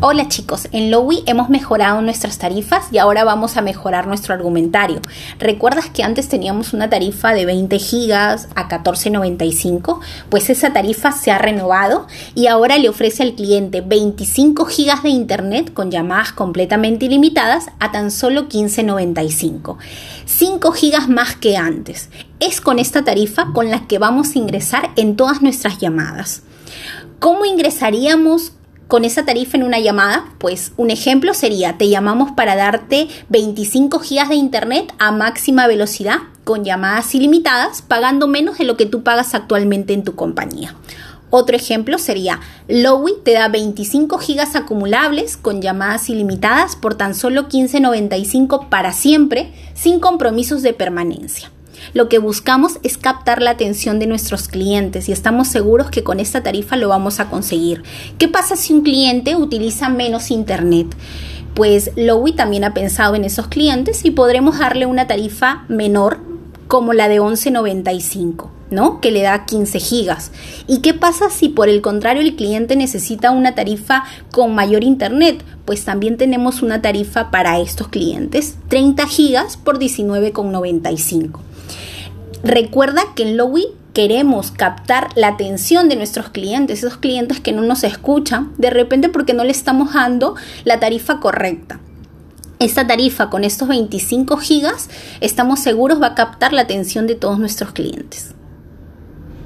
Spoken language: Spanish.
Hola chicos, en Lowy hemos mejorado nuestras tarifas y ahora vamos a mejorar nuestro argumentario. ¿Recuerdas que antes teníamos una tarifa de 20 gigas a 14.95? Pues esa tarifa se ha renovado y ahora le ofrece al cliente 25 gigas de internet con llamadas completamente ilimitadas a tan solo 15.95. 5 gigas más que antes. Es con esta tarifa con la que vamos a ingresar en todas nuestras llamadas. ¿Cómo ingresaríamos con esa tarifa en una llamada, pues un ejemplo sería, te llamamos para darte 25 gigas de internet a máxima velocidad con llamadas ilimitadas, pagando menos de lo que tú pagas actualmente en tu compañía. Otro ejemplo sería, Lowy te da 25 gigas acumulables con llamadas ilimitadas por tan solo 15.95 para siempre, sin compromisos de permanencia. Lo que buscamos es captar la atención de nuestros clientes y estamos seguros que con esta tarifa lo vamos a conseguir. ¿Qué pasa si un cliente utiliza menos internet? Pues Lowy también ha pensado en esos clientes y podremos darle una tarifa menor como la de 11.95. ¿no? Que le da 15 gigas. ¿Y qué pasa si por el contrario el cliente necesita una tarifa con mayor internet? Pues también tenemos una tarifa para estos clientes, 30 gigas por 19,95. Recuerda que en Lowy queremos captar la atención de nuestros clientes, esos clientes que no nos escuchan, de repente porque no le estamos dando la tarifa correcta. Esta tarifa con estos 25 gigas, estamos seguros va a captar la atención de todos nuestros clientes.